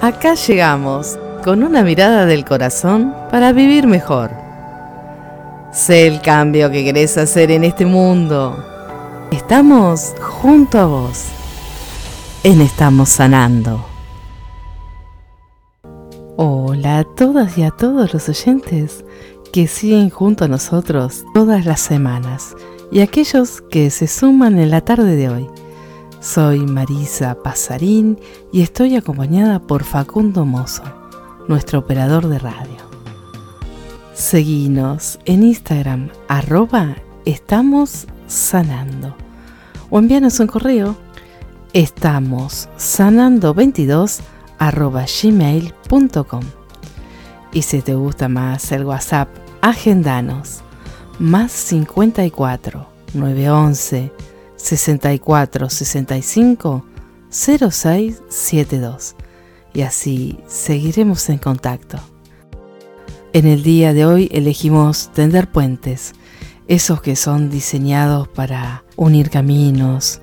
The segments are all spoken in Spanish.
Acá llegamos con una mirada del corazón para vivir mejor. Sé el cambio que querés hacer en este mundo. Estamos junto a vos. En Estamos Sanando. Hola a todas y a todos los oyentes que siguen junto a nosotros todas las semanas y aquellos que se suman en la tarde de hoy. Soy Marisa Pasarín y estoy acompañada por Facundo Mozo, nuestro operador de radio. Seguinos en Instagram, arroba estamos sanando. O envíanos un correo, estamos sanando 22 arroba gmail.com. Y si te gusta más el WhatsApp, agendanos más 54 911 64 65 0672 y así seguiremos en contacto. En el día de hoy elegimos tender puentes, esos que son diseñados para unir caminos,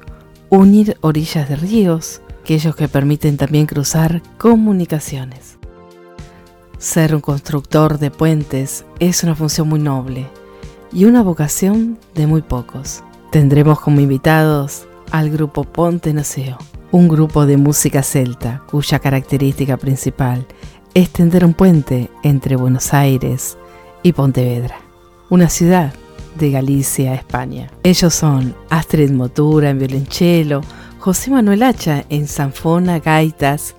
unir orillas de ríos, aquellos que permiten también cruzar comunicaciones. Ser un constructor de puentes es una función muy noble y una vocación de muy pocos. Tendremos como invitados al grupo Ponte Noceo, un grupo de música celta cuya característica principal es tender un puente entre Buenos Aires y Pontevedra, una ciudad de Galicia, España. Ellos son Astrid Motura en violonchelo, José Manuel Hacha en sanfona, gaitas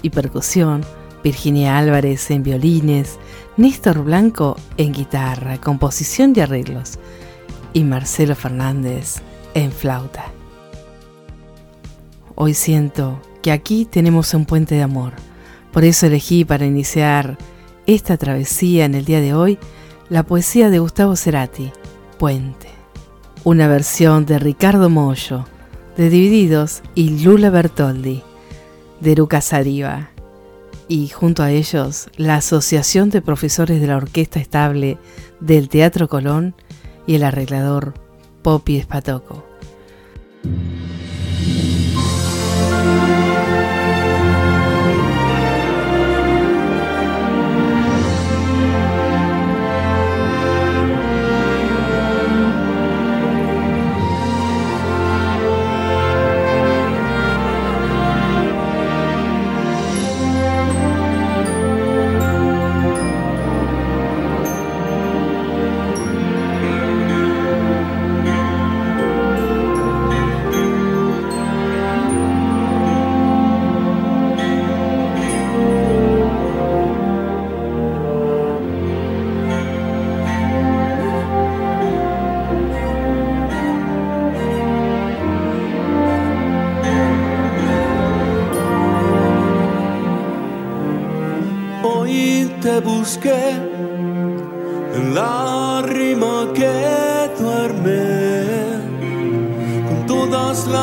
y percusión, Virginia Álvarez en violines, Néstor Blanco en guitarra, composición y arreglos, y Marcelo Fernández en flauta. Hoy siento que aquí tenemos un puente de amor. Por eso elegí para iniciar esta travesía en el día de hoy la poesía de Gustavo Cerati, Puente. Una versión de Ricardo Mollo, de Divididos y Lula Bertoldi, de Luca Sariva. Y junto a ellos, la Asociación de Profesores de la Orquesta Estable del Teatro Colón y el arreglador Poppy Espatoco.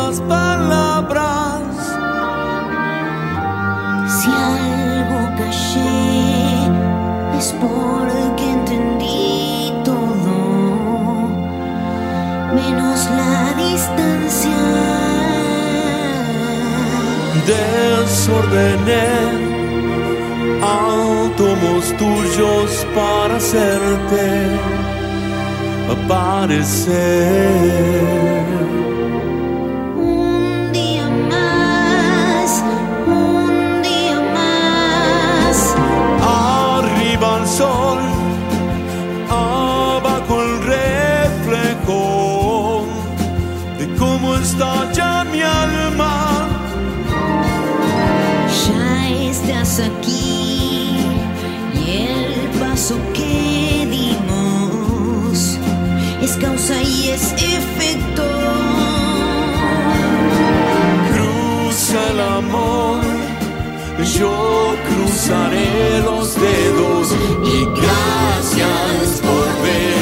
Las palabras. Si algo callé es porque entendí todo, menos la distancia. Desordené átomos tuyos para hacerte aparecer. Que dimos. Es causa y es efecto. Cruza el amor, yo cruzaré los dedos. Y gracias por se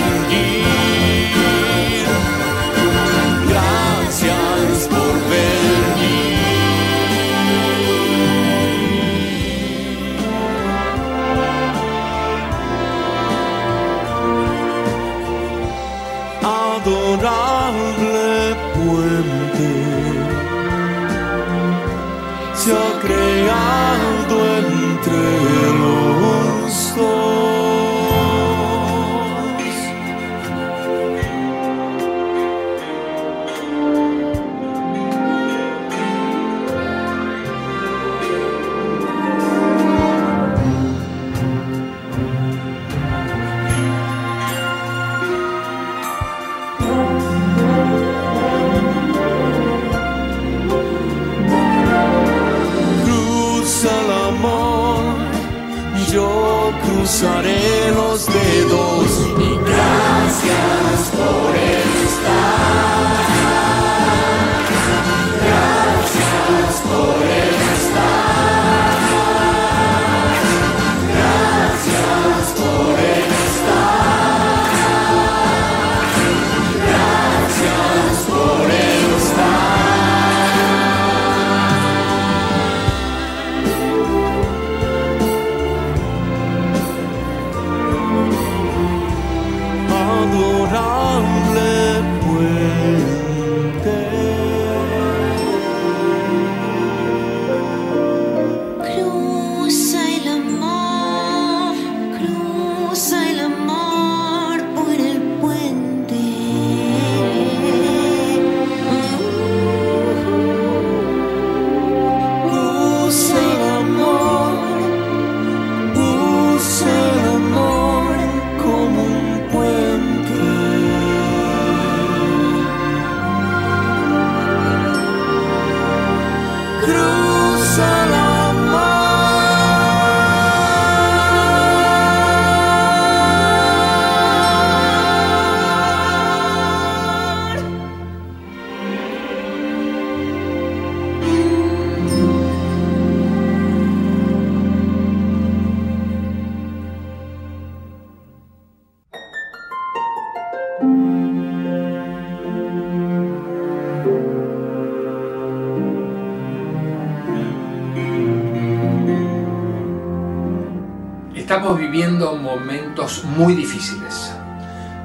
Estamos viviendo momentos muy difíciles.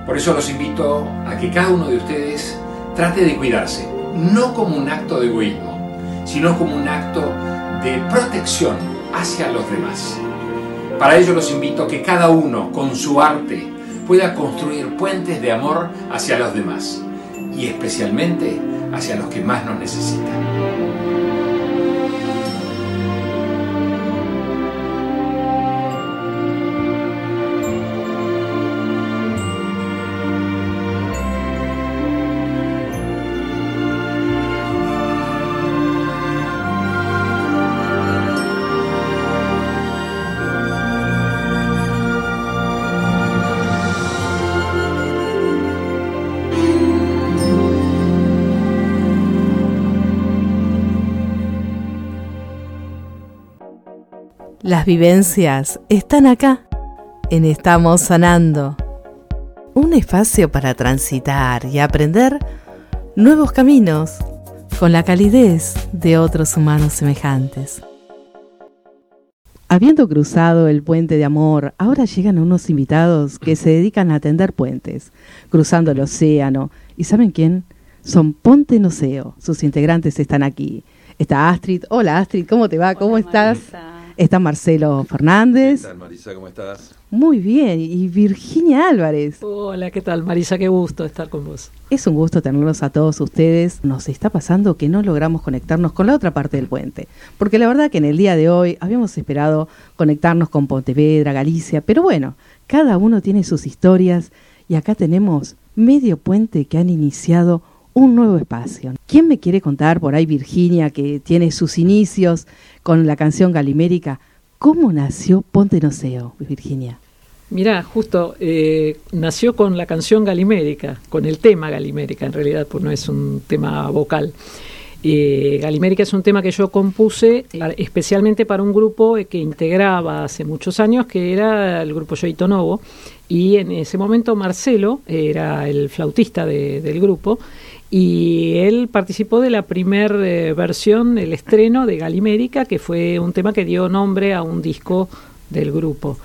Por eso los invito a que cada uno de ustedes trate de cuidarse, no como un acto de egoísmo, sino como un acto de protección hacia los demás. Para ello los invito a que cada uno con su arte pueda construir puentes de amor hacia los demás y especialmente hacia los que más nos necesitan. Las vivencias están acá, en Estamos Sanando. Un espacio para transitar y aprender nuevos caminos con la calidez de otros humanos semejantes. Habiendo cruzado el puente de amor, ahora llegan unos invitados que se dedican a atender puentes, cruzando el océano. ¿Y saben quién? Son Ponte Noceo. Sus integrantes están aquí. Está Astrid. Hola Astrid, ¿cómo te va? ¿Cómo estás? Está Marcelo Fernández. ¿Qué tal, Marisa? ¿Cómo estás? Muy bien. Y Virginia Álvarez. Hola, ¿qué tal Marisa? Qué gusto estar con vos. Es un gusto tenerlos a todos ustedes. Nos está pasando que no logramos conectarnos con la otra parte del puente. Porque la verdad que en el día de hoy habíamos esperado conectarnos con Pontevedra, Galicia. Pero bueno, cada uno tiene sus historias y acá tenemos medio puente que han iniciado un nuevo espacio. ¿Quién me quiere contar por ahí, Virginia, que tiene sus inicios con la canción Galimérica? ¿Cómo nació Ponte Noceo, Virginia? Mirá, justo eh, nació con la canción Galimérica, con el tema Galimérica en realidad, pues no es un tema vocal. Eh, Galimérica es un tema que yo compuse eh, especialmente para un grupo eh, que integraba hace muchos años, que era el grupo Yoito Novo, y en ese momento Marcelo era el flautista de- del grupo, y él participó de la primer eh, versión, el estreno de Galimérica, que fue un tema que dio nombre a un disco del grupo.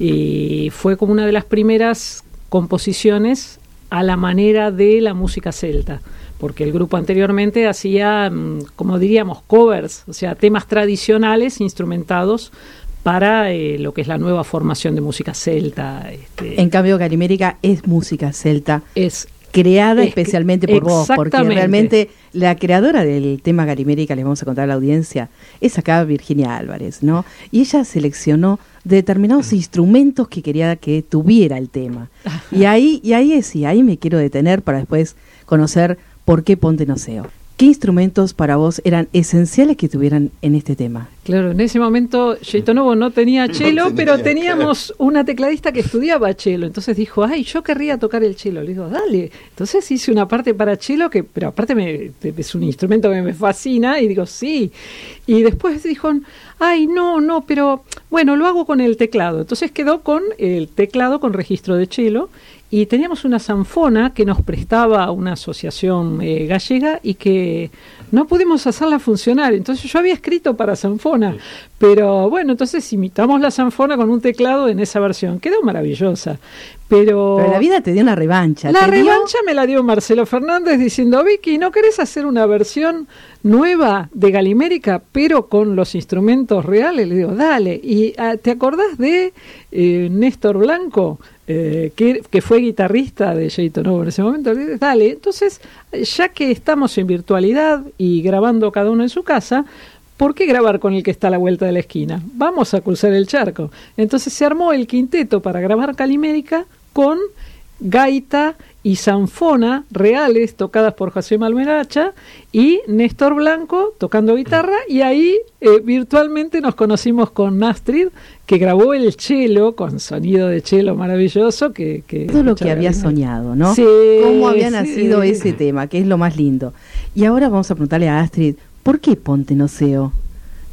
Y fue como una de las primeras composiciones a la manera de la música celta, porque el grupo anteriormente hacía, mm, como diríamos, covers, o sea, temas tradicionales instrumentados para eh, lo que es la nueva formación de música celta. este, En cambio, Galimérica es música celta, es creada Es que- especialmente por vos, porque realmente la creadora del tema Galimérica, les vamos a contar a la audiencia, es acá Virginia Álvarez, ¿no? Y ella seleccionó determinados instrumentos que quería que tuviera el tema. Y ahí, y ahí es, y ahí me quiero detener para después conocer por qué Ponte Noceo. ¿Qué instrumentos para vos eran esenciales que tuvieran en este tema? Claro, en ese momento Novo no tenía cello, tenía, pero teníamos una tecladista que estudiaba cello. Entonces dijo, ay, yo querría tocar el cello. Le digo, dale. Entonces hice una parte para cello, que, pero aparte me- es un instrumento que me fascina, y digo, sí. Y después dijo, ay, no, no, pero bueno, lo hago con el teclado. Entonces quedó con el teclado con registro de cello. Y teníamos una zanfona que nos prestaba una asociación eh, gallega y que no pudimos hacerla funcionar. Entonces yo había escrito para zanfona, pero bueno, entonces imitamos la zanfona con un teclado en esa versión. Quedó maravillosa. Pero, Pero la vida te dio una revancha. la dio- revancha me la dio Marcelo Fernández diciendo, Vicky, ¿no querés hacer una versión nueva de Galimérica, pero con los instrumentos reales? Le digo, dale. ¿Y ah, te acordás de eh, Néstor Blanco, eh, que, que fue guitarrista de Jayton Novo en ese momento? Le digo, dale. Entonces, ya que estamos en virtualidad y grabando cada uno en su casa, ¿Por qué grabar con el que está a la vuelta de la esquina? Vamos a cruzar el charco. Entonces se armó el quinteto para grabar Calimérica con gaita y zanfona reales tocadas por José Malmeracha y Néstor Blanco tocando guitarra y ahí eh, virtualmente nos conocimos con Astrid que grabó el cello con sonido de cello maravilloso que, que todo lo que había soñado, ¿no? Sí, Cómo había sí. nacido ese tema, que es lo más lindo. Y ahora vamos a preguntarle a Astrid, ¿por qué Ponte Noceo?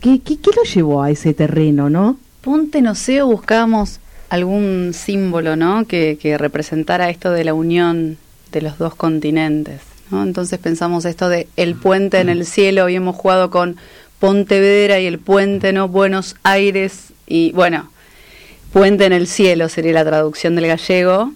¿Qué, qué, qué lo llevó a ese terreno, no? Ponte Noceo buscábamos algún símbolo, ¿no? Que, que representara esto de la unión de los dos continentes, ¿no? Entonces pensamos esto de el puente en el cielo, habíamos jugado con Pontevedra y el puente, ¿no? Buenos Aires y bueno, puente en el cielo sería la traducción del gallego.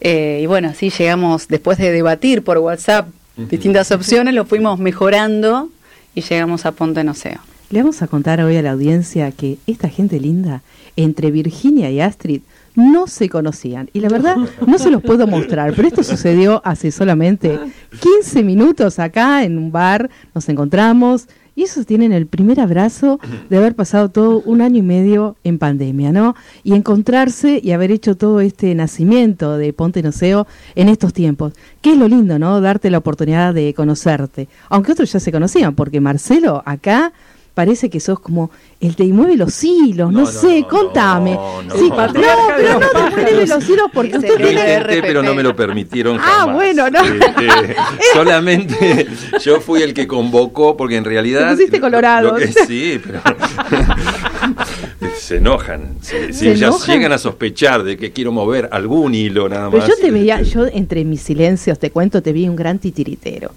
Eh, y bueno, así llegamos, después de debatir por WhatsApp distintas opciones, lo fuimos mejorando y llegamos a Ponte Noceo. Le vamos a contar hoy a la audiencia que esta gente linda, entre Virginia y Astrid, no se conocían. Y la verdad, no se los puedo mostrar, pero esto sucedió hace solamente 15 minutos acá en un bar, nos encontramos. Y esos tienen el primer abrazo de haber pasado todo un año y medio en pandemia, ¿no? Y encontrarse y haber hecho todo este nacimiento de Ponte Noceo en estos tiempos. ¿Qué es lo lindo, no? Darte la oportunidad de conocerte. Aunque otros ya se conocían, porque Marcelo acá parece que sos como el que mueve los hilos, no, sé, no, contame. no, sí, no. no, pero no te mueve los hilos porque usted tiene... Intenté, pero no me lo permitieron Ah, bueno, no. Este, solamente yo fui el que convocó, porque en realidad... Te pusiste lo- colorado. lo que- sí, pero... se enojan. Si, si ¿Se ya enojan? llegan a sospechar de que quiero mover algún hilo nada más. Pero yo te veía, este, yo entre mis silencios, te cuento, te vi un gran titiritero.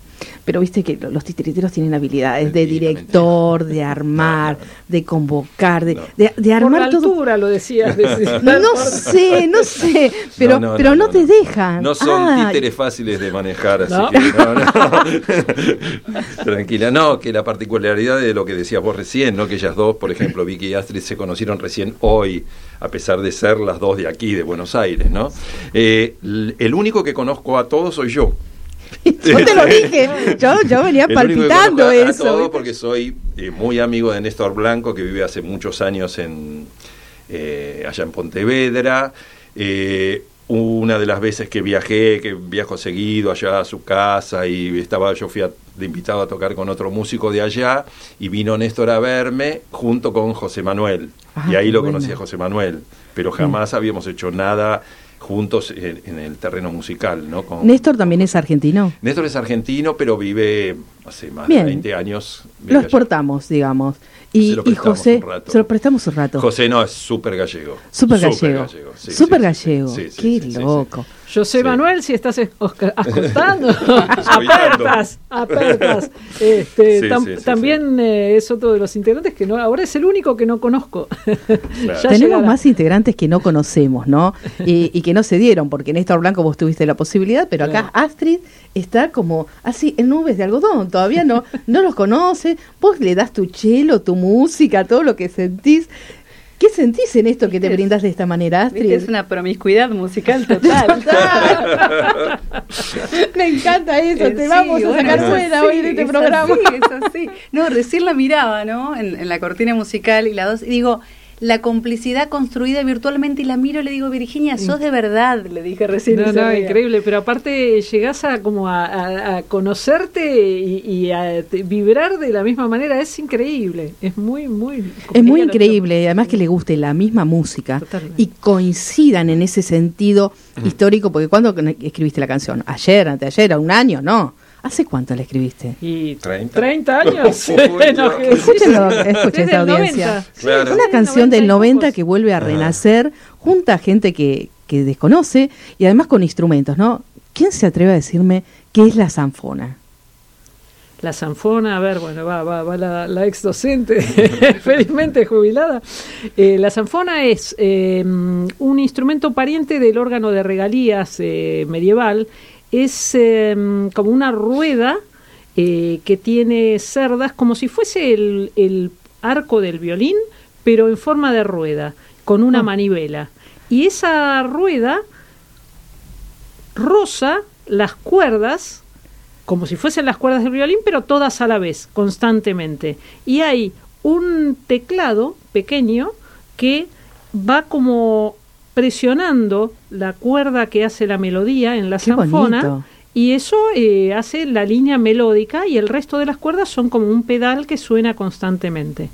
Pero viste que lo- los titiriteros tienen habilidades de Mentira, director, de armar, No, no. de convocar, de, No. de, de Por la armar todo. altura lo decías. de- No sé, no sé, pero No, no, pero no, no, te no. dejan. No son Ah, títeres fáciles de manejar, así ¿No? que no, no. Tranquila, no, que la particularidad de lo que decías vos recién, ¿no? Que ellas dos, por ejemplo, Vicky y Astrid se conocieron recién hoy, a pesar de ser las dos de aquí, de Buenos Aires, ¿no? Eh, el único que conozco a todos soy yo. Yo te lo dije, yo, yo venía El único que palpitando conozco a- eso. todos porque soy eh, muy amigo de Néstor Blanco, que vive hace muchos años en, eh, allá en Pontevedra. Una de las veces que viajé, que viajo seguido allá a su casa y estaba, yo fui a- de invitado a tocar con otro músico de allá y vino Néstor a verme junto con José Manuel. Ah, y ahí lo bueno. conocí a José Manuel, pero jamás habíamos hecho nada juntos en, en el terreno musical, ¿no? Con- Néstor también es argentino. Néstor es argentino, pero vive hace más Bien. de 20 años. Lo allá. exportamos, digamos. Y, Se lo y prestamos José, un rato. se lo prestamos un rato. José no, es súper gallego. Súper gallego. sí, Súper sí, gallego. sí, sí, Qué loco. José Sí. Manuel, si estás Escuchando. apertas, apertas. Este, Sí, tam- sí, sí, también eh, es otro de los integrantes que no, ahora es el único que no conozco. Tenemos llegará. más integrantes que no conocemos, ¿no? Y, y que no se dieron, porque en Néstor Blanco vos tuviste la posibilidad, pero acá Claro. Astrid está como así en nubes de algodón, todavía no, no los conoce, vos le das tu chelo, tu música, todo lo que sentís. ¿Qué sentís en esto que te brindas de esta manera, Astrid? Es una promiscuidad musical total. Me encanta eso, te sí, vamos a sacar así, hoy de este es programa. así, es así. No, recién la miraba, ¿no? En, en la cortina musical y la dos, y digo, la complicidad construida virtualmente y la miro y le digo, Virginia, sos de verdad, le dije recién. No, no, increíble, pero aparte llegás a como a, a- a conocerte y, y a te- vibrar de la misma manera, es increíble, es muy, muy... Es muy increíble, y además que le guste la misma música Totalmente. y coincidan en ese sentido histórico, porque cuando escribiste la canción? ¿Ayer, anteayer, un año? No. ¿Hace cuánto la escribiste? Y 30. 30 años. No, que- Escúchenlo, escuchen esta audiencia. 90. Claro. Una canción del 90 pocos. que vuelve a renacer junto a gente que, que desconoce y además con instrumentos, ¿no? ¿Quién se atreve a decirme qué es la zanfona? La zanfona, a ver, bueno, va, va, va la, la ex docente, felizmente jubilada. Eh, la zanfona es eh, un instrumento pariente del órgano de regalías eh, medieval. Es eh, como una rueda eh, que tiene cerdas, como si fuese el, el arco del violín, pero en forma de rueda, con una Ah. manivela. Y esa rueda roza las cuerdas como si fuesen las cuerdas del violín, pero todas a la vez, constantemente. Y hay un teclado pequeño que va como presionando la cuerda que hace la melodía en la Qué zanfona. bonito. Y eso eh, hace la línea melódica y el resto de las cuerdas son como un pedal que suena constantemente.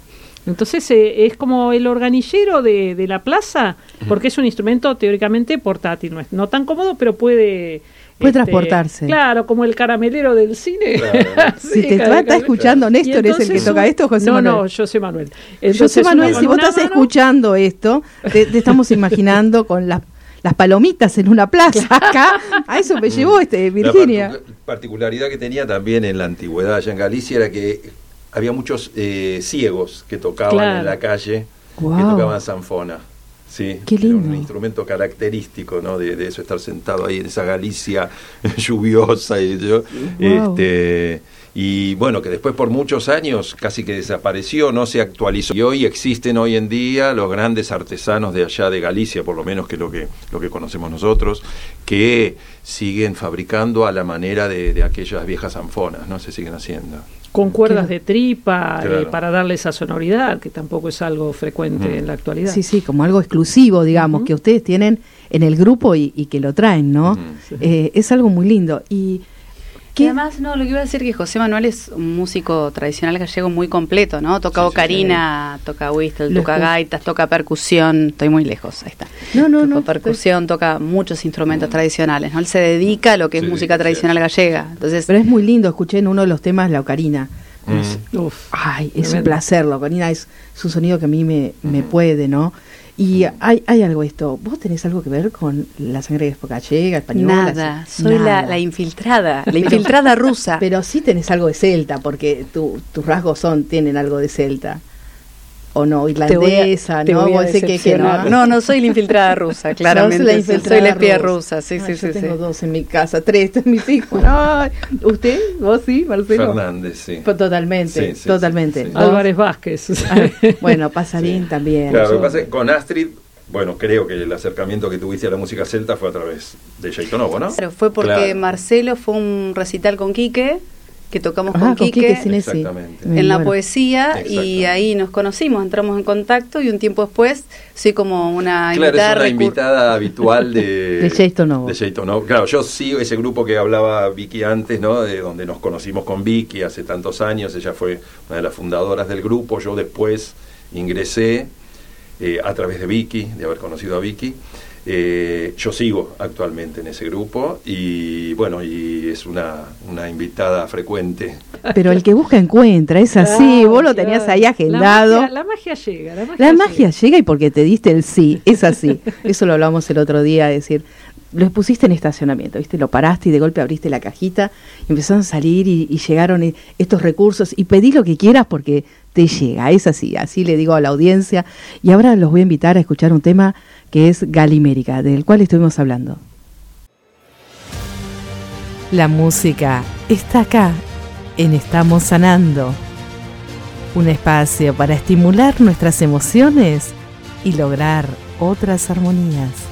Entonces eh, es como el organillero de, de la plaza, porque es un instrumento teóricamente portátil, no, es, no tan cómodo, pero puede... Puede transportarse. Claro, como el caramelero del cine. Claro. Si Sí, te cada- está escuchando Néstor, ¿es el que entonces toca esto José no, Manuel? No, José Manuel. José Entonces, Manuel, uno si vos estás mano- escuchando esto, te, te estamos imaginando con las, las palomitas en una plaza acá. A eso me llevó este, La Virginia. partu- particularidad que tenía también en la antigüedad allá en Galicia era que había muchos eh, ciegos que tocaban Claro. en la calle, que Guau. tocaban zanfona. Sí, Qué era un instrumento característico, ¿no? De, de eso, estar sentado ahí en esa Galicia lluviosa y yo, este, y bueno, que después por muchos años casi que desapareció, no se actualizó. Y hoy existen hoy en día los grandes artesanos de allá de Galicia, por lo menos que es lo que, lo que conocemos nosotros, que siguen fabricando a la manera de, de aquellas viejas zanfonas, ¿no? Se siguen haciendo. Con cuerdas de tripa, eh, para darle esa sonoridad, que tampoco es algo frecuente Mm. en la actualidad. Sí, sí, como algo exclusivo, digamos, que ustedes tienen en el grupo y, y que lo traen, ¿no? Eh, es algo muy lindo. Y Y ¿qué? además, no, lo que iba a decir que José Manuel es un músico tradicional gallego muy completo, ¿no? Toca Sí, sí, ocarina, toca whistle, toca gaitas, toca percusión, estoy muy lejos, ahí está. No, no, Toca no. percusión, toca muchos instrumentos tradicionales, ¿no? Él se dedica a lo que es música sí, tradicional sí. gallega. Entonces, Pero es muy lindo, escuché en uno de los temas la ocarina. Mm. Uf. Ay, es un placer, la ocarina es, es un sonido que a mí me, me puede, ¿no? Y hay, hay algo esto, ¿vos tenés algo que ver con la sangre gallega, española? nada, soy nada. La, la infiltrada, la infiltrada rusa. Pero sí tenés algo de celta, porque tu- tus rasgos son, tienen algo de celta. O no, Te voy a- irlandesa, te ¿no? voy a que, que no. no, no soy la infiltrada rusa, claramente. La infiltrada soy la espía rusa, sí, Ay, sí, yo sí. tengo sí. dos en mi casa, tres, mis hijos. Ay, ¿Usted? ¿Vos sí, Marcelo? Fernández, sí. Pues Totalmente, Sí, sí, totalmente. sí, sí. ¿Vos? Álvarez Vázquez. Ah, bueno, Pasarín también. Claro, lo que pasa es que con Astrid, bueno, creo que el acercamiento que tuviste a la música celta fue a través de Novo, ¿no? Claro, fue porque Claro. Marcelo fue un recital con Quique, que tocamos Ah, con con Quique. Quique Sinesi. Exactamente. En la poesía y ahí nos conocimos, entramos en contacto y un tiempo después soy como una Claro, invitada, es una invitada habitual de, De Jayton Novo. de Jayton Novo. Claro, yo sigo ese grupo que hablaba Vicky antes, ¿no? De donde nos conocimos con Vicky hace tantos años. Ella fue una de las fundadoras del grupo. Yo después ingresé eh, a través de Vicky, de haber conocido a Vicky. Eh, yo sigo actualmente en ese grupo y bueno, y es una, una invitada frecuente. Pero el que busca encuentra, es así. Vos lo tenías ahí La agendado. magia, la magia llega. La magia, La magia llega y porque te diste el sí, es así. Eso lo hablamos el otro día, es decir, lo pusiste en estacionamiento, ¿viste? Lo paraste y de golpe abriste la cajita y empezaron a salir y, y llegaron e- estos recursos y pedí lo que quieras porque te llega, es así, así le digo a la audiencia. Y ahora los voy a invitar a escuchar un tema que es Galimérica, del cual estuvimos hablando. La música está acá, en Estamos Sanando. Un espacio para estimular nuestras emociones y lograr otras armonías.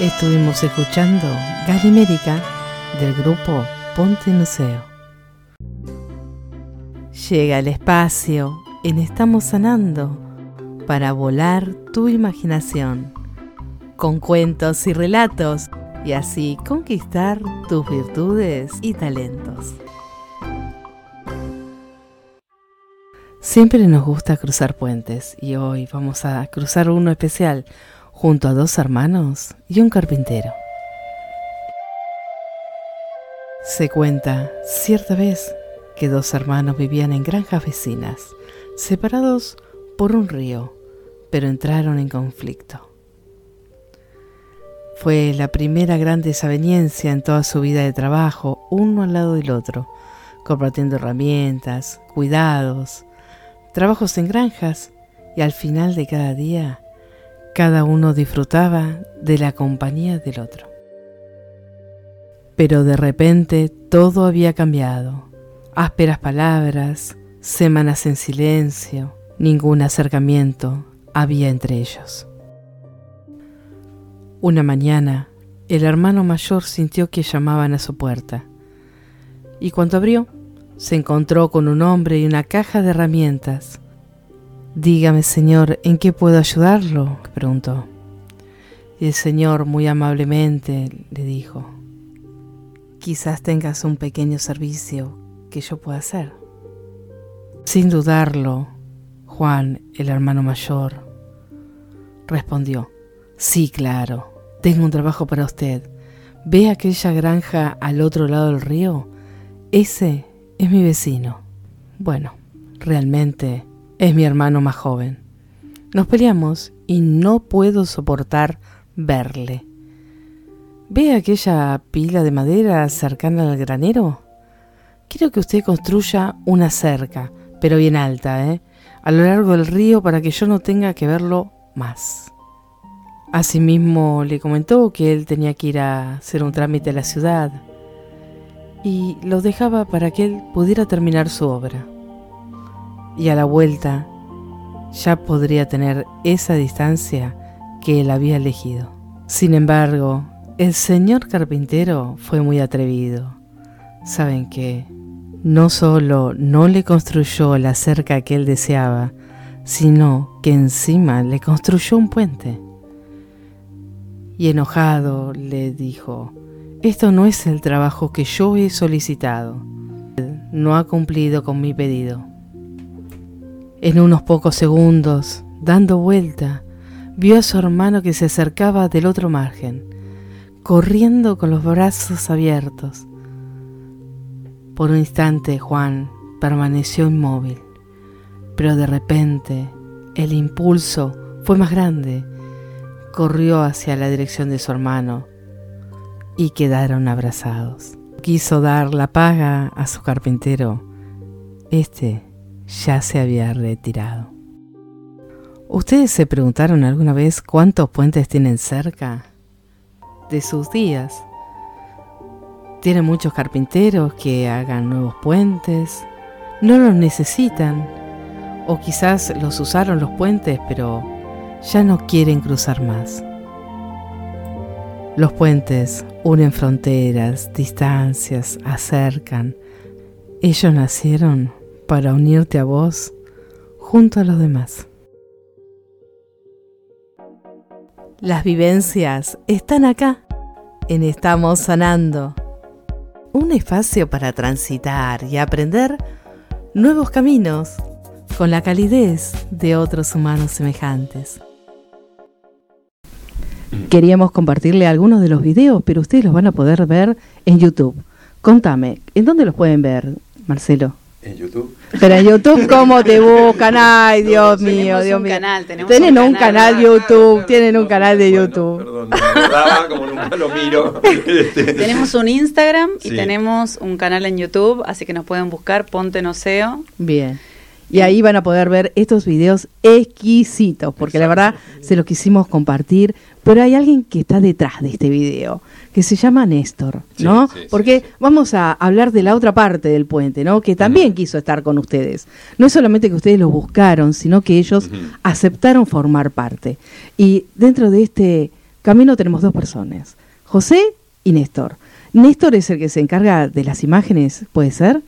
Estuvimos escuchando Galimérica del grupo Ponte Nuceo. Llega el espacio en Estamos Sanando para volar tu imaginación con cuentos y relatos y así conquistar tus virtudes y talentos. Siempre nos gusta cruzar puentes y hoy vamos a cruzar uno especial junto a dos hermanos y un carpintero. Se cuenta cierta vez que dos hermanos vivían en granjas vecinas, separados por un río, pero entraron en conflicto. Fue la primera gran desaveniencia en toda su vida de trabajo, uno al lado del otro, compartiendo herramientas, cuidados, trabajos en granjas y al final de cada día, cada uno disfrutaba de la compañía del otro. Pero de repente todo había cambiado. Ásperas palabras, semanas en silencio, ningún acercamiento había entre ellos. Una mañana, el hermano mayor sintió que llamaban a su puerta, y cuando abrió, se encontró con un hombre y una caja de herramientas. Dígame, señor, ¿en qué puedo ayudarlo? preguntó. Y el señor muy amablemente le dijo, quizás tengas un pequeño servicio que yo pueda hacer. Sin dudarlo, Juan, el hermano mayor, respondió, sí, claro, tengo un trabajo para usted. ¿Ve aquella granja al otro lado del río? Ese es mi vecino. Bueno, realmente es mi hermano más joven. Nos peleamos y no puedo soportar verle. ¿Ve aquella pila de madera cercana al granero? Quiero que usted construya una cerca, pero bien alta, ¿eh? a lo largo del río para que yo no tenga que verlo más. Asimismo le comentó que él tenía que ir a hacer un trámite a la ciudad y lo dejaba para que él pudiera terminar su obra. Y a la vuelta ya podría tener esa distancia que él había elegido. Sin embargo, el señor carpintero fue muy atrevido. ¿Saben qué? no solo no le construyó la cerca que él deseaba, sino que encima le construyó un puente. Y enojado le dijo, esto no es el trabajo que yo he solicitado. No ha cumplido con mi pedido. En unos pocos segundos, dando vuelta, vio a su hermano que se acercaba del otro margen, corriendo con los brazos abiertos por un instante Juan permaneció inmóvil, pero de repente el impulso fue más grande. Corrió hacia la dirección de su hermano y quedaron abrazados. Quiso dar la paga a su carpintero. Este ya se había retirado. ¿Ustedes se preguntaron alguna vez cuántos puentes tienen cerca de sus días? Tiene muchos carpinteros que hagan nuevos puentes. No los necesitan. O quizás los usaron los puentes, pero ya no quieren cruzar más. Los puentes unen fronteras, distancias, acercan. Ellos nacieron para unirte a vos junto a los demás. Las vivencias están acá, en Estamos Sanando un espacio para transitar y aprender nuevos caminos con la calidez de otros humanos semejantes. Queríamos compartirle algunos de los videos, pero ustedes los van a poder ver en YouTube. Contame, ¿en dónde los pueden ver, Marcelo? En YouTube. Pero en YouTube, ¿cómo te buscan? Ay, Dios mío, Dios un mío. canal, tenemos tienen un canal. canal YouTube, tienen un canal de Bueno, YouTube. Perdón, no me acordaba, como nunca lo miro. Este, Tenemos un Instagram y Sí. tenemos un canal en YouTube, así que nos pueden buscar Ponte Noseo. Bien. Y ahí van a poder ver estos videos exquisitos, porque la verdad se los quisimos compartir, pero hay alguien que está detrás de este video, que se llama Néstor, ¿no? sí, sí, porque sí. vamos a hablar de la otra parte del puente, ¿no? Que también quiso estar con ustedes. No es solamente que ustedes lo buscaron, sino que ellos aceptaron formar parte. Y dentro de este camino tenemos dos personas, José y Néstor. Néstor es el que se encarga de las imágenes, ¿puede ser?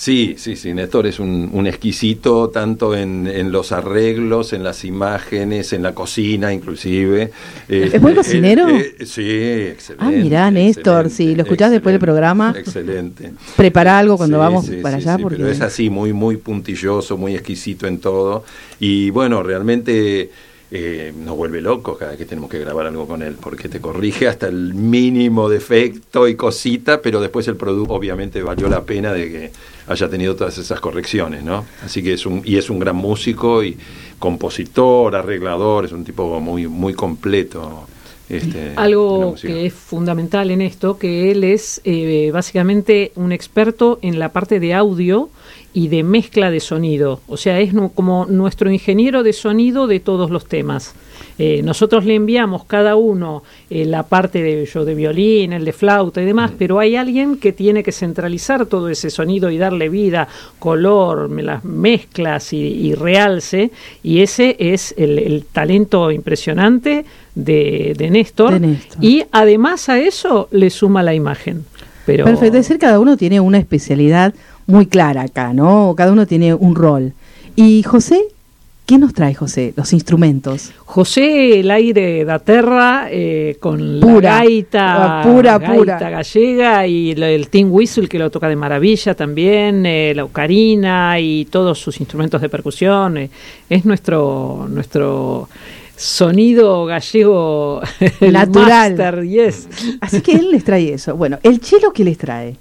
Sí, sí, sí, Néstor es un, un exquisito tanto en, en los arreglos, en las imágenes, en la cocina inclusive. ¿Es buen cocinero? sí, excelente. Ah, mirá, Néstor, sí, lo escuchás después del programa. Excelente. Prepara algo cuando Sí, vamos sí, para allá. sí, porque... Pero es así, muy, muy puntilloso, muy exquisito en todo. Y bueno, realmente eh, nos vuelve locos cada vez que tenemos que grabar algo con él, porque te corrige hasta el mínimo defecto y cosita, pero después el producto obviamente valió la pena de que haya tenido todas esas correcciones, ¿no? Así que es un, y es un gran músico y compositor, arreglador, es un tipo muy, muy completo. Este, Algo que es fundamental en esto, que él es eh, básicamente un experto en la parte de audio y de mezcla de sonido. O sea, es como nuestro ingeniero de sonido de todos los temas. Eh, nosotros le enviamos cada uno eh, la parte de, yo, de violín, el de flauta y demás, pero hay alguien que tiene que centralizar todo ese sonido y darle vida, color, me- las mezclas y, y realce, y ese es el, el talento impresionante de, de Néstor. De Néstor. Y además a eso le suma la imagen. Pero Perfecto, es decir, cada uno tiene una especialidad muy clara acá, ¿no? Cada uno tiene un rol. Y José, ¿qué nos trae José? Los instrumentos. José el aire da terra eh, con Pura, la gaita, ah, pura, gaita pura. gallega y lo- el tin whistle que lo toca de maravilla también, eh, la ocarina y todos sus instrumentos de percusión. eh, es nuestro nuestro sonido gallego el Natural. master, yes. Así que él les trae eso. Bueno, ¿el chelo qué les trae?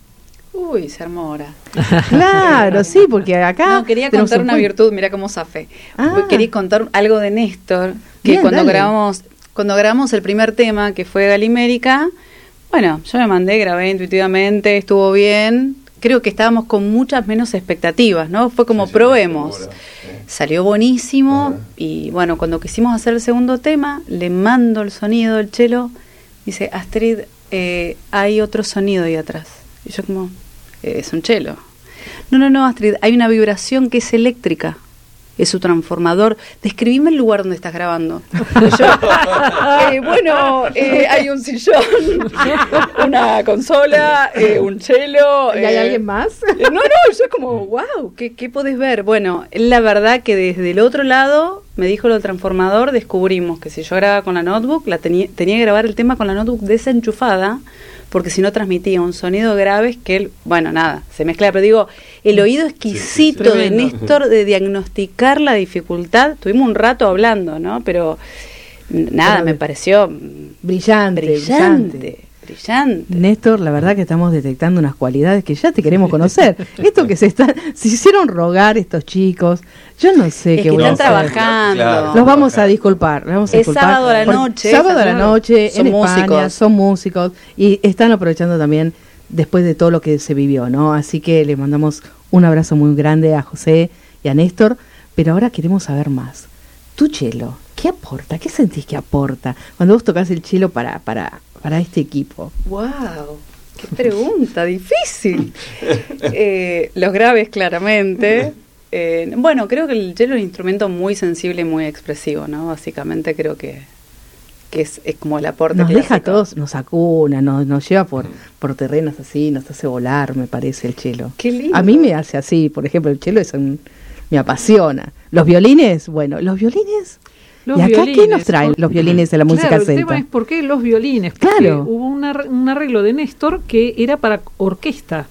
Uy, se armó ahora. Claro, sí, porque acá... No, quería contar un una virtud, mira cómo zafé. Ah. Quería contar algo de Néstor, que Bien, cuando dale. grabamos, cuando grabamos el primer tema, que fue Galimérica, bueno, yo me mandé, grabé intuitivamente, estuvo bien. Creo que estábamos con muchas menos expectativas, ¿no? Fue como Sí, sí, probemos. sí. Salió buenísimo y bueno, cuando quisimos hacer el segundo tema, le mando el sonido del chelo, dice, Astrid, eh, hay otro sonido ahí atrás. Y yo como, "Eh, es un chelo. No, no, no, Astrid, hay una vibración que es eléctrica. Es su transformador. Describime el lugar donde estás grabando. Yo, "Eh, bueno, eh, hay un sillón, una consola, eh, un chelo. ¿Y hay eh, alguien más? No, no, yo como, wow, ¿qué, ¿qué podés ver? Bueno, la verdad que desde el otro lado, me dijo lo del transformador, descubrimos que si yo grababa con la notebook, la tenía, tenía que grabar el tema con la notebook desenchufada, porque si no transmitía un sonido grave que él, bueno, nada, se mezcla, pero digo, el oído exquisito de. Néstor de diagnosticar la dificultad, tuvimos un rato hablando, ¿no? Pero nada, Pero me pareció Brillante, brillante, brillante. Brillante. Néstor, la verdad que estamos detectando unas cualidades que ya te queremos conocer. Esto que se están, se hicieron rogar estos chicos, yo no sé Es qué que voy a están hacer. trabajando. Claro. Los vamos a disculpar. vamos a Es disculpar, sábado a la noche, Sábado a la noche Son en España, músicos. son músicos y están aprovechando también después de todo lo que se vivió, ¿no? Así que le mandamos un abrazo muy grande a José y a Néstor, pero ahora queremos saber más. Tu chelo, ¿qué aporta? ¿Qué sentís que aporta cuando vos tocas el chelo para, para, para este equipo? ¡Wow! ¡Qué pregunta difícil! Eh, los graves, claramente. Eh, bueno, creo que el cello es un instrumento muy sensible y muy expresivo, ¿no? Básicamente creo que, que es, es como el aporte Nos deja a clásico. todos, nos acuna, nos, nos lleva por, por terrenos así, nos hace volar, me parece el chelo. Qué lindo. A mí me hace así, por ejemplo, el chelo es un- me apasiona. Los violines, bueno, los violines. Los ¿Y acá qué violines, nos traen los violines de la música Claro, el tema es por qué los violines. Porque Claro. Hubo un ar- un arreglo de Néstor que era para orquesta.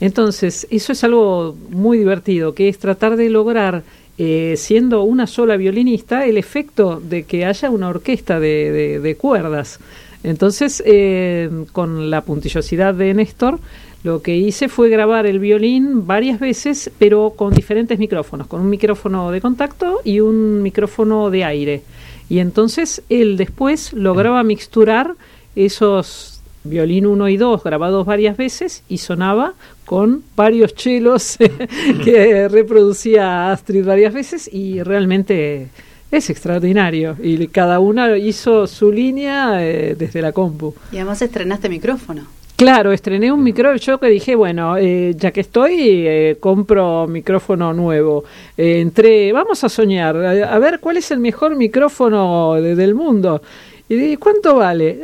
Entonces, eso es algo muy divertido, que es tratar de lograr, eh, siendo una sola violinista, el efecto de que haya una orquesta de, de- de cuerdas. Entonces, eh, con la puntillosidad de Néstor, lo que hice fue grabar el violín varias veces, pero con diferentes micrófonos, con un micrófono de contacto y un micrófono de aire. Y entonces él después lograba mixturar esos violín 1 y 2 grabados varias veces y sonaba con varios chelos que reproducía Astrid varias veces y realmente es extraordinario. Y cada una hizo su línea eh, desde la compu. Y además estrenaste micrófono. Claro, estrené un micrófono, yo que dije, bueno, eh, ya que estoy, eh, compro micrófono nuevo. Eh, entré, vamos a soñar, a, a ver cuál es el mejor micrófono de- del mundo. Y dije, ¿cuánto vale?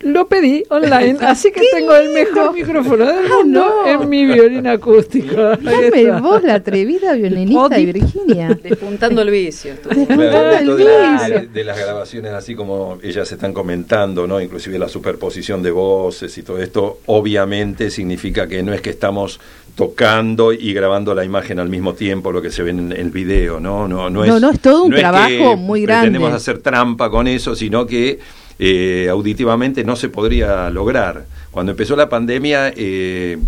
Lo pedí online, así que tengo el mejor micrófono del Ah, mundo no. en mi violín acústico. Dame vos la atrevida violinista y Virginia. Despuntando el vicio. Claro, Despuntando el de, la- vicio. de las grabaciones, así como ellas están comentando, ¿no? Inclusive la superposición de voces y todo esto, obviamente significa que no es que estamos tocando y grabando la imagen al mismo tiempo, lo que se ve en el video, ¿no? No, no, es, No, no, es todo un no que trabajo muy grande. Pretendemos hacer trampa con eso, sino que eh, auditivamente no se podría lograr. Cuando empezó la pandemia, eh,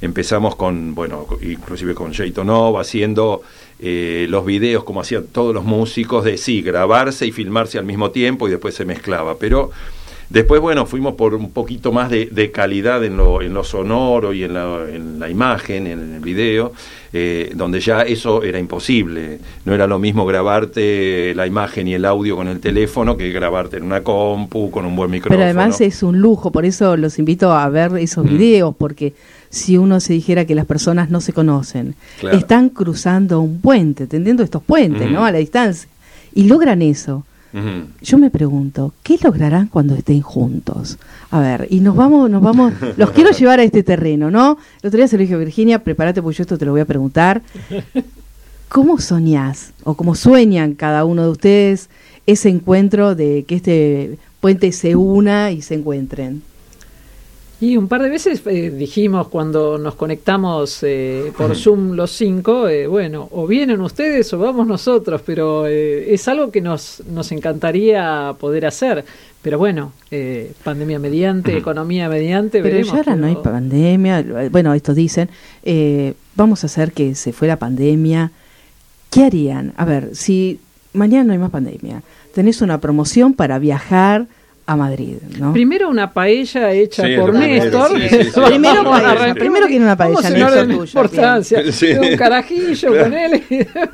empezamos con, bueno, inclusive con Jayton Nova, haciendo eh, los videos como hacían todos los músicos, de sí, grabarse y filmarse al mismo tiempo y después se mezclaba. Pero después, bueno, fuimos por un poquito más de, de calidad en lo, en lo sonoro y en la, en la imagen, en el video, eh, donde ya eso era imposible. No era lo mismo grabarte la imagen y el audio con el teléfono que grabarte en una compu, con un buen micrófono. Pero además es un lujo, por eso los invito a ver esos Mm. videos, porque si uno se dijera que las personas no se conocen, Claro. están cruzando un puente, tendiendo estos puentes. ¿no? A la distancia, y logran eso. Yo me pregunto, ¿qué lograrán cuando estén juntos? A ver, y nos vamos, nos vamos, los quiero llevar a este terreno, ¿no? El otro día se lo dije Virginia, prepárate porque yo esto te lo voy a preguntar. ¿Cómo soñás o cómo sueñan cada uno de ustedes ese encuentro de que este puente se una y se encuentren? Y un par de veces eh, dijimos cuando nos conectamos eh, por Zoom los cinco, eh, bueno, o vienen ustedes o vamos nosotros, pero eh, es algo que nos, nos encantaría poder hacer. Pero bueno, eh, pandemia mediante, economía mediante, Pero veremos. ya ahora no hay pandemia, bueno, esto dicen, eh, vamos a hacer que se fuera pandemia. ¿Qué harían? A ver, si mañana no hay más pandemia, tenés una promoción para viajar a Madrid, ¿no? Primero una paella hecha Sí, por Néstor. sí, sí, sí. Primero paella, primero quiere una paella, Néstor, tuya, importancia. Sí. Un carajillo con él y demás.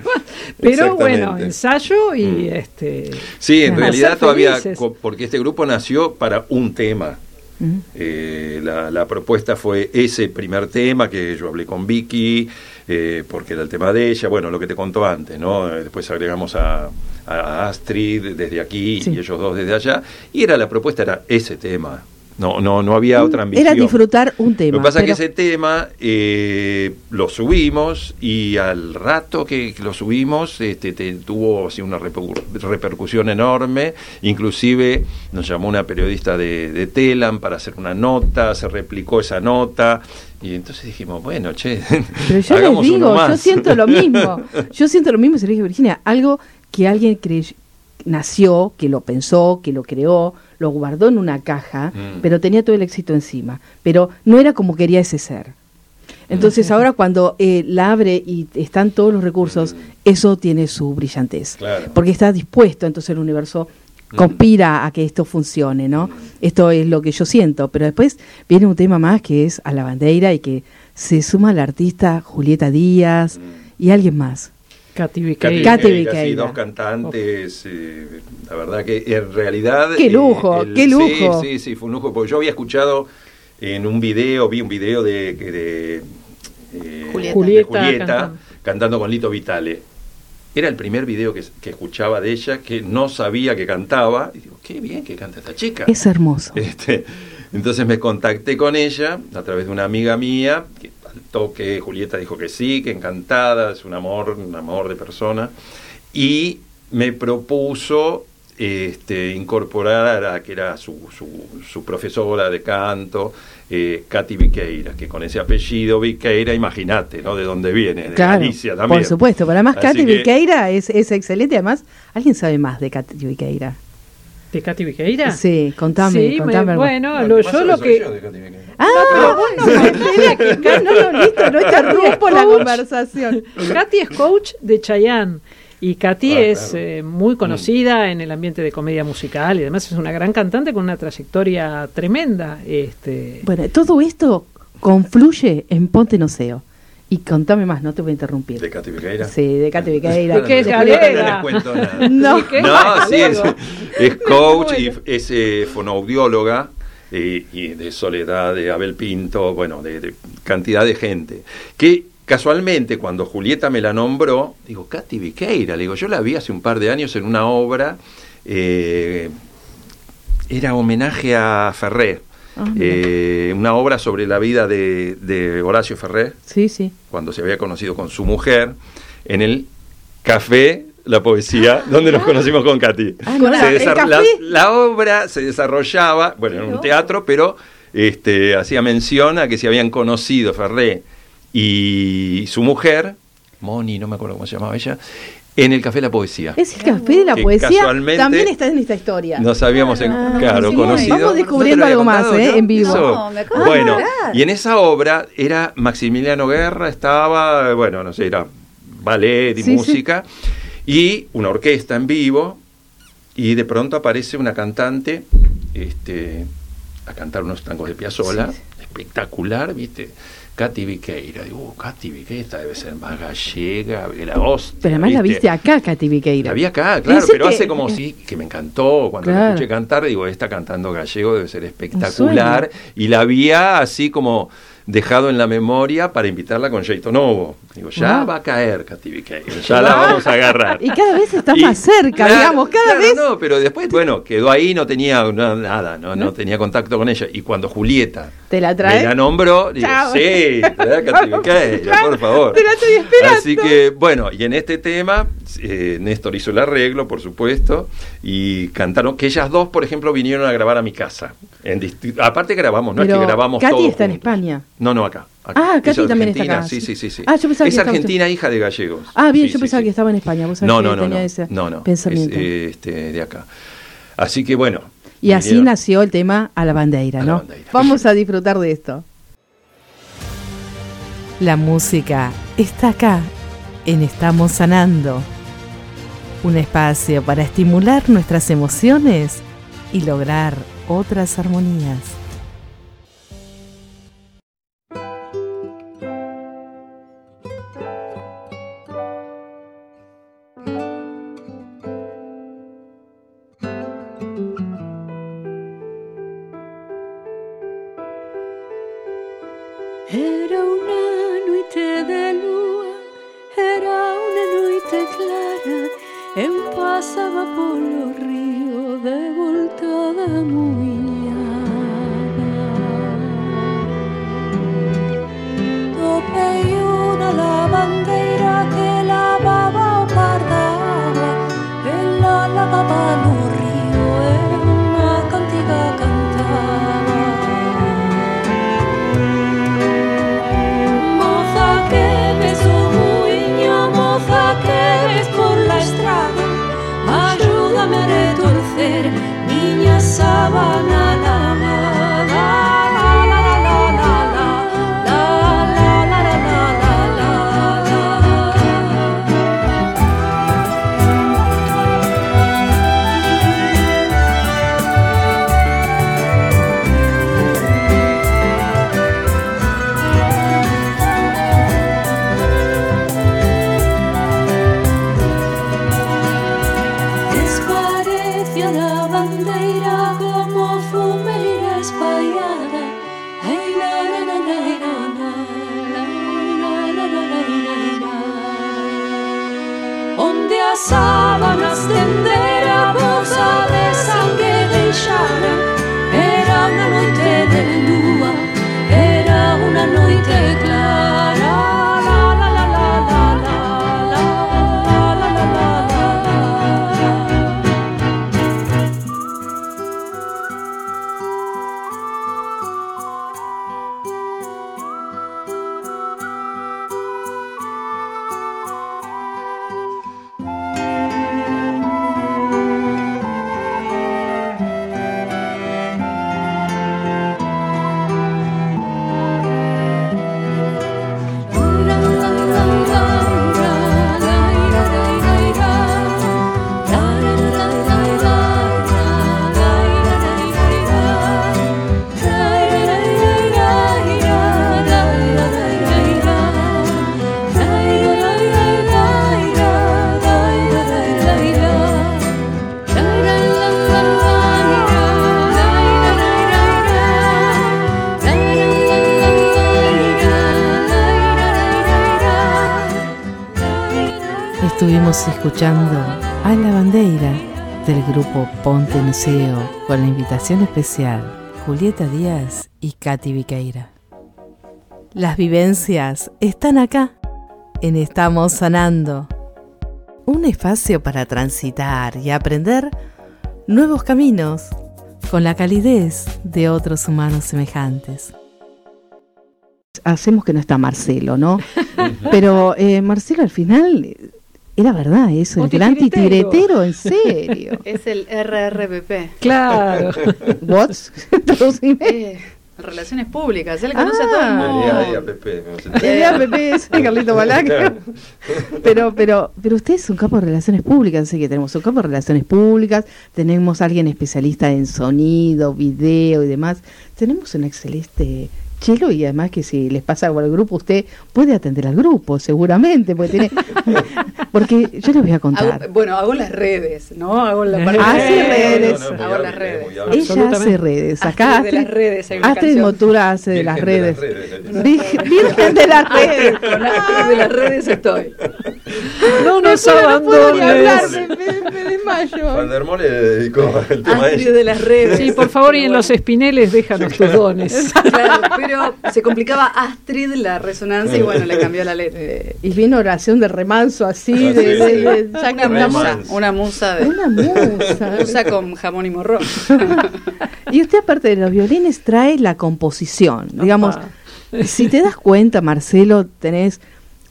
Pero bueno, ensayo y Mm. este. Sí, en realidad todavía, porque este grupo nació para un tema. Eh, la, la propuesta fue ese primer tema que yo hablé con Vicky, eh, porque era el tema de ella, bueno, lo que te contó antes, ¿no? Eh, Después agregamos a, a Astrid desde aquí Sí. y ellos dos desde allá, y era la propuesta era ese tema. No, no, no había otra ambición. Era disfrutar un tema. Lo que pasa es que ese tema eh, lo subimos y al rato que lo subimos este, te- tuvo así, una reper- repercusión enorme. Inclusive nos llamó una periodista de, de Telam para hacer una nota, se replicó esa nota y entonces dijimos, bueno, che, Pero yo les hagamos uno digo, yo siento lo mismo. Yo siento lo mismo, se lo dije Virginia, algo que alguien nació, que lo pensó, que lo creó, lo guardó en una caja, Mm. pero tenía todo el éxito encima. Pero no era como quería ese ser. Entonces ahora cuando eh, la abre y están todos los recursos, Mm. eso tiene su brillantez. Claro. Porque está dispuesto, entonces el universo Mm. conspira a que esto funcione, ¿no? Esto es lo que yo siento. Pero después viene un tema más que es a la bandera y que se suma la artista Julieta Díaz y alguien más. Katy Katy Viqueira. Katy Viqueira, sí, dos cantantes, eh, la verdad que en realidad... ¡Qué lujo, qué sí, lujo! Sí, sí, fue un lujo, porque yo había escuchado en un video, vi un video de... eh, Julieta. de Julieta Julieta cantando. cantando con Lito Vitale. Era el primer video que, que escuchaba de ella, que no sabía que cantaba. Y digo, qué bien que canta esta chica. Es hermoso. Este, entonces me contacté con ella a través de una amiga mía, que toque Julieta dijo que sí, que encantada, es un amor, un amor de persona, y me propuso este, incorporar a que era su, su, su profesora de canto, eh, Katy Viqueira, que con ese apellido Viqueira, imagínate, ¿no? De dónde viene, de Claro, Galicia también. por supuesto. Pero además Así Katy que- Viqueira es, es excelente. Además, ¿alguien sabe más de Katy Viqueira? ¿De Katy Viqueira? Sí, contame, Sí, me- contame algo. bueno, No, lo- yo lo que... yo de Katy Viqueira. Ah, pero vos no me que no, no, listo, no interrumpo la coach. conversación. Katy es coach de Chayanne. Y Katy Ah, es claro. eh, muy conocida en el ambiente de comedia musical y además es una gran cantante con una trayectoria tremenda. Este, Bueno, todo esto confluye en Ponte Noceo. Y contame más, no te voy a interrumpir. ¿De Katy Viqueira? Sí, de Katy Viqueira. ¿De qué es No, les cuento nada. No. No, sí, es, es coach y es eh, fonoaudióloga eh, y de Soledad, de Abel Pinto, bueno, de, de cantidad de gente. Que casualmente cuando Julieta me la nombró, digo, Katy Viqueira, le digo, yo la vi hace un par de años en una obra, eh, era homenaje a Ferré, Ah, eh, una obra sobre la vida de, de Horacio Ferré Sí, sí. cuando se había conocido con su mujer, en el café La Poesía, donde nos conocimos con Katy. Ah, no, Se el desar- café. la, la obra se desarrollaba, bueno, en un teatro, pero este, hacía mención a que se habían conocido Ferré y su mujer, Moni, no me acuerdo cómo se llamaba ella, en el Café La Poesía. Es el café de la Que poesía. casualmente También está en esta historia. Nos habíamos, en- Ah, claro, conocido. vamos descubriendo ¿No te lo algo más, ¿eh? en vivo. No, me acabo de bueno, enterar. y en esa obra era Maximiliano Guerra, estaba, bueno, no sé, era ballet y Sí, sí. música, y una orquesta en vivo, y de pronto aparece una cantante este, a cantar unos tangos de Piazzolla, espectacular, ¿viste? Katy Viqueira. Digo, uh, Katy Viqueira esta debe ser más gallega, que la hostia. Pero además la viste acá, Katy Viqueira. La vi acá, claro, Dice pero que- hace como sí, que me encantó. Cuando la escuché cantar, digo, esta cantando gallego debe ser espectacular. Y la había así como dejado en la memoria para invitarla con Jeito Novo. Digo, ya Ah. va a caer Katy Viqueira, ya la vamos a agarrar. Y cada vez está Y- más cerca, claro, digamos, cada claro, vez. No, pero después, bueno, quedó ahí, no tenía na- nada, no, no tenía contacto con ella. Y cuando Julieta ¿Te la trae? me la nombró, digo, Chao. sí, trae a Katy por favor. Te la estoy esperando. Así que, bueno, y en este tema, eh, Néstor hizo el arreglo, por supuesto, y cantaron, que ellas dos, por ejemplo, vinieron a grabar a mi casa. En aparte grabamos, no es Pero que grabamos Katy está en. España. No, no, acá. acá. Ah, Katy es también está argentina, acá. Sí, sí, sí. sí. Ah, yo pensaba es que estaba- argentina, hija de gallegos. Ah, bien, Sí, yo pensaba sí. que estaba en España. Vos sabés No, que no, no, tenía no, ese no, no, pensamiento. es, eh, este, de acá. Así que bueno. y así vinieron- nació el tema a la bandeira, A la ¿no? bandeira. Vamos a disfrutar de esto. La música está acá, en Estamos Sanando. Un espacio para estimular nuestras emociones y lograr otras armonías. Estuvimos escuchando a la bandeira del grupo Ponte Museo con la invitación especial Julieta Díaz y Katy Viqueira. Las vivencias están acá en Estamos Sanando. Un espacio para transitar y aprender nuevos caminos con la calidez de otros humanos semejantes. Hacemos que no está Marcelo, ¿no? Pero eh, Marcelo al final era verdad eso, el gran titiretero, en serio. Es el RRPP. Claro. ¿What? Traducime. Eh, relaciones públicas, él conoce a todo el Ah. mundo. Sé. Es Carlito Balaca. Pero, pero, pero usted es un campo de relaciones públicas, así que tenemos un campo de relaciones públicas, tenemos a alguien especialista en sonido, video y demás. Tenemos un excelente chelo y además que si les pasa algo al grupo, usted puede atender al grupo, seguramente, porque tiene, porque yo les voy a contar. Hago- bueno, hago las redes, ¿no? Hago la parte Hace de redes. No, no, muy Hago las redes. Ella hace redes. Astrid Acá de las redes, Astrid. Motura hace de las redes. Virgen, de las redes. Astrid de las redes estoy. No nos abandones. me, desmayo. Van le dedicó el tema a Astrid ella. de las redes. Sí, por favor, y en los espineles déjanos tus dones. Claro, pero se complicaba Astrid la resonancia y bueno, le cambió la letra. Eh, y viene oración de remanso así, Ah, de, sí, de- sí. de- ya Una musa, una musa de Una musa. musa con jamón y morrón. Y usted, aparte de los violines, trae la composición. Digamos, si te das cuenta, Marcelo, tenés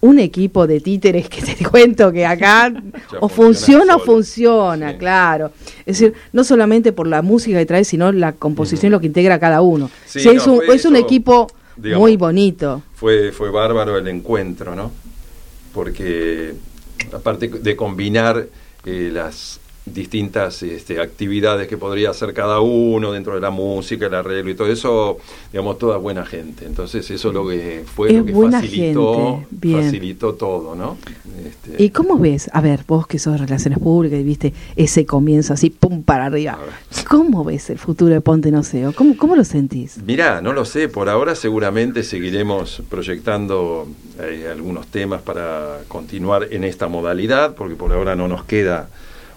un equipo de títeres que te cuento que acá o funciona funciona o funciona, Sí. claro. Es decir, no solamente por la música que trae, sino la composición, lo que integra cada uno. Sí, es, no, un, es un equipo digamos, muy bonito. fue, fue bárbaro el encuentro, ¿no? Porque aparte de combinar eh, las distintas este, actividades que podría hacer cada uno dentro de la música, el arreglo y todo eso, digamos, toda buena gente. Entonces eso lo que fue Es lo que facilitó, facilitó todo, ¿no? Este, ¿Y cómo ves? A ver, vos que sos relaciones públicas y viste ese comienzo así, pum, para arriba. ¿Cómo ves el futuro de Ponte No Seo? ¿Cómo, ¿Cómo lo sentís? Mirá, no lo sé, por ahora seguramente seguiremos proyectando eh, algunos temas para continuar en esta modalidad, porque por ahora no nos queda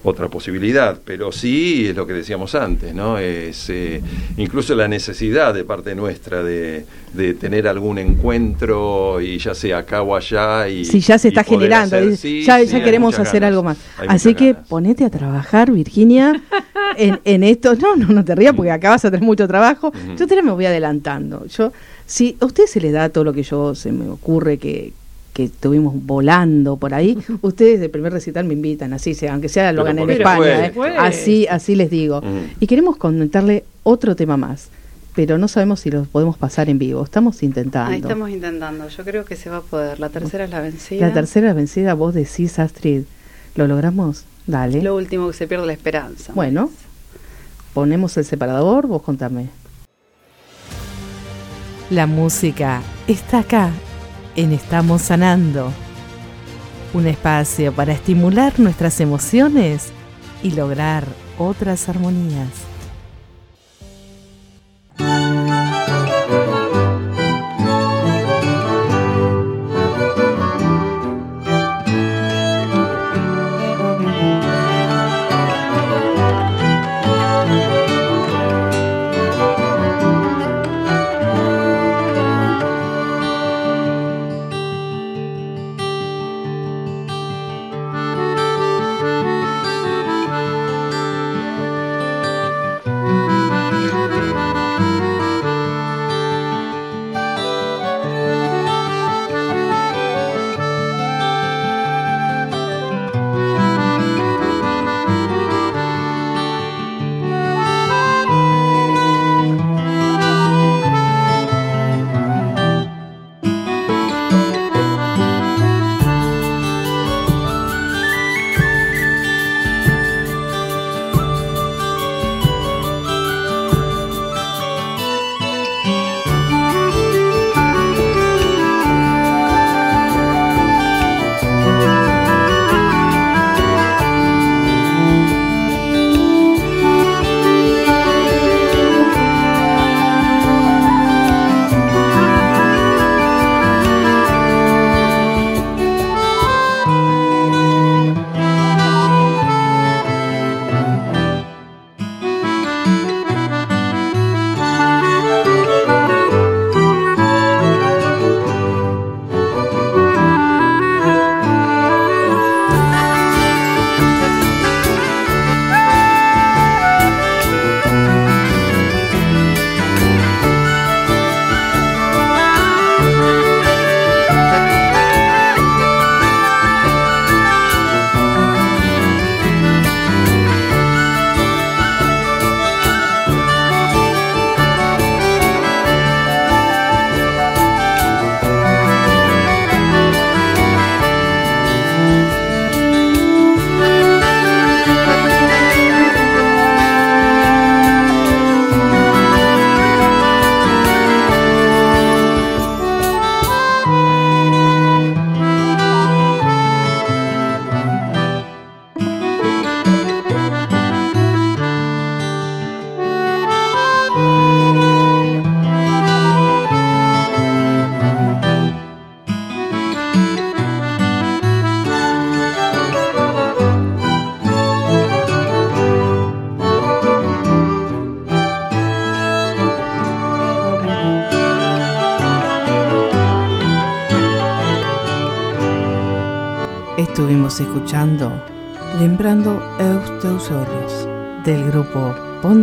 otra posibilidad, pero sí es lo que decíamos antes, ¿no? Es eh, incluso la necesidad de parte nuestra de, de tener algún encuentro y ya sea acá o allá y Si ya se está generando, hacer- sí, ya, sí, ya queremos hacer ganas, algo más. Así que ganas. ponete a trabajar, Virginia, en, en esto. No, no, no te rías porque acá vas a tener mucho trabajo. Ujú. Yo te me voy adelantando. Yo, si a usted se le da todo lo que yo se me ocurre que que estuvimos volando por ahí, ustedes del primer recital me invitan, así sea, aunque sea lo gané en España, ¿eh? así, así les digo. Y queremos comentarle otro tema más, pero no sabemos si lo podemos pasar en vivo. Estamos intentando. Ahí estamos intentando. Yo creo que se va a poder. La tercera es la vencida. La tercera vencida, vos decís, Astrid, ¿lo logramos? Dale. Lo último que se pierde la esperanza. Bueno, ponemos el separador, vos contame. La música está acá, en Estamos Sanando. Un espacio para estimular nuestras emociones y lograr otras armonías.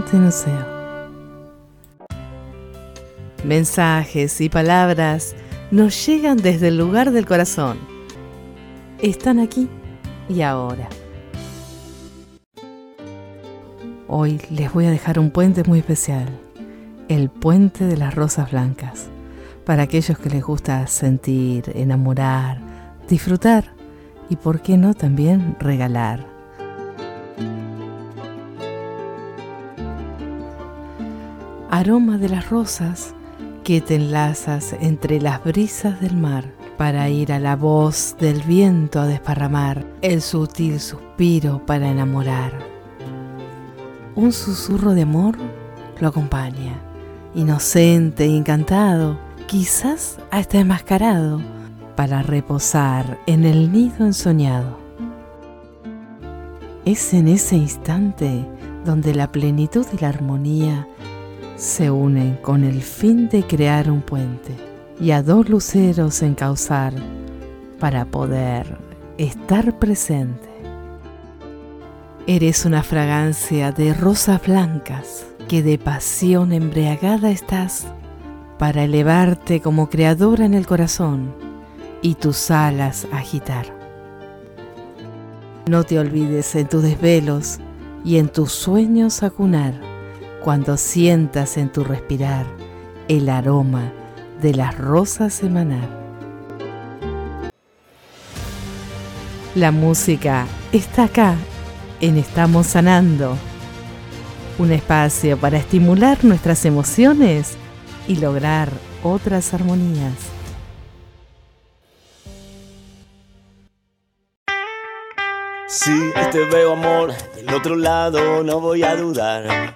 Céu. Mensajes y palabras nos llegan desde el lugar del corazón. Están aquí y ahora. Hoy les voy a dejar un puente muy especial, el puente de las rosas blancas, para aquellos que les gusta sentir, enamorar, disfrutar y, por qué no, también regalar. Aroma de las rosas que te enlazas entre las brisas del mar para ir a la voz del viento a desparramar el sutil suspiro para enamorar. Un susurro de amor lo acompaña, inocente e encantado, quizás hasta enmascarado, para reposar en el nido ensoñado. Es en ese instante donde la plenitud y la armonía se unen con el fin de crear un puente y a dos luceros encauzar para poder estar presente. Eres una fragancia de rosas blancas que de pasión embriagada estás para elevarte como creadora en el corazón y tus alas agitar. No te olvides en tus desvelos y en tus sueños acunar cuando sientas en tu respirar el aroma de las rosas emanar. La música está acá en Estamos Sanando, un espacio para estimular nuestras emociones y lograr otras armonías. Si te veo amor del otro lado, no voy a dudar.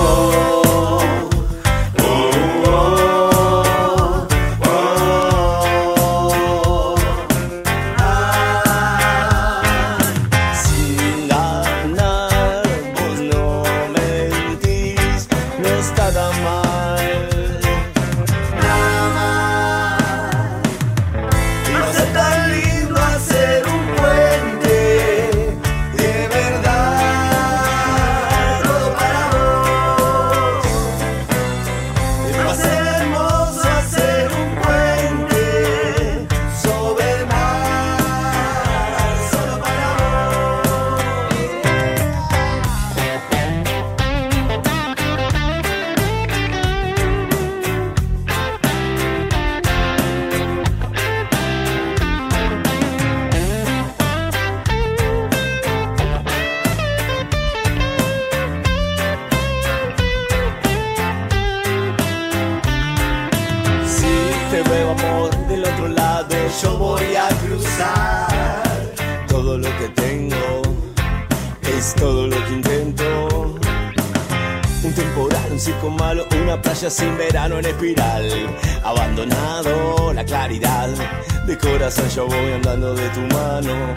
intento. Un temporal, un circo malo, una playa sin verano en espiral. Abandonado la claridad, de corazón yo voy andando de tu mano.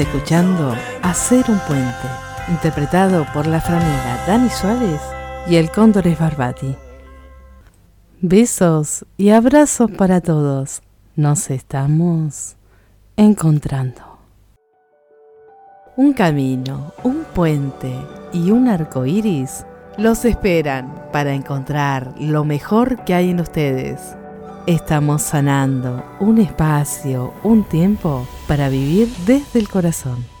Escuchando Hacer un puente interpretado por la franela Dani Suárez y el Cóndores Barbati. Besos y abrazos para todos. Nos estamos encontrando. Un camino, un puente y un arco iris los esperan para encontrar lo mejor que hay en ustedes. Estamos sanando un espacio, un tiempo para vivir desde el corazón.